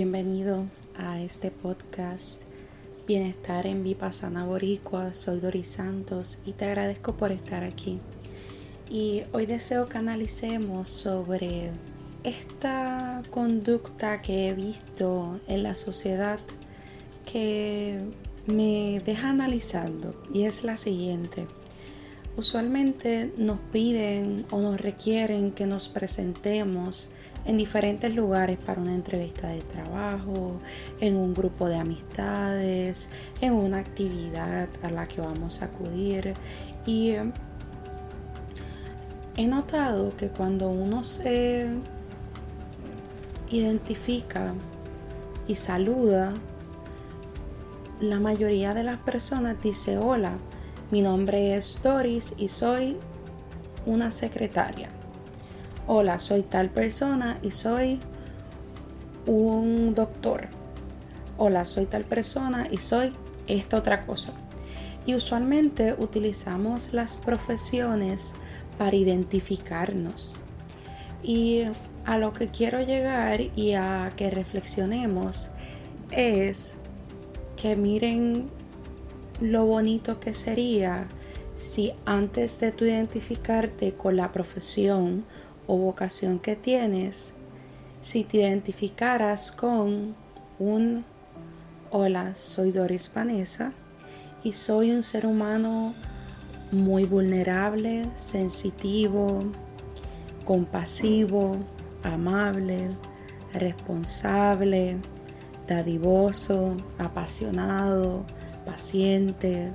Bienvenido a este podcast Bienestar en Vipassana Boricua. Soy Doris Santos y te agradezco por estar aquí. Y hoy deseo que analicemos sobre esta conducta que he visto en la sociedad que me deja analizando y es la siguiente. Usualmente nos piden o nos requieren que nos presentemos en diferentes lugares para una entrevista de trabajo, en un grupo de amistades, en una actividad a la que vamos a acudir. Y he notado que cuando uno se identifica y saluda, la mayoría de las personas dice hola, mi nombre es Doris y soy una secretaria hola, soy tal persona y soy un doctor. Hola, soy tal persona y soy esta otra cosa. Y usualmente utilizamos las profesiones para identificarnos. Y a lo que quiero llegar y a que reflexionemos es que miren lo bonito que sería si antes de tu identificarte con la profesión o vocación que tienes, si te identificaras con un hola, soy Doris Vanessa y soy un ser humano muy vulnerable, sensitivo, compasivo, amable, responsable, dadivoso, apasionado, paciente.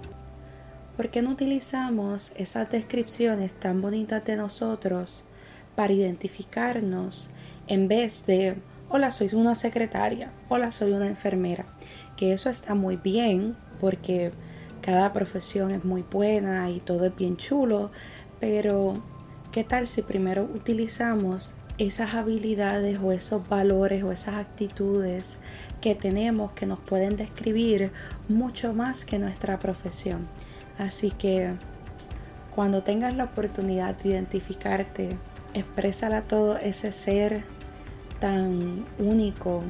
¿Por qué no utilizamos esas descripciones tan bonitas de nosotros para identificarnos en vez de, hola, soy una secretaria, hola, soy una enfermera, que eso está muy bien porque cada profesión es muy buena y todo es bien chulo, pero ¿qué tal si primero utilizamos esas habilidades o esos valores o esas actitudes que tenemos que nos pueden describir mucho más que nuestra profesión? Así que cuando tengas la oportunidad de identificarte exprésala todo ese ser tan único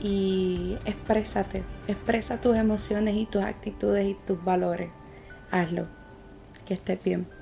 y exprésate, expresa tus emociones y tus actitudes y tus valores. Hazlo. Que estés bien.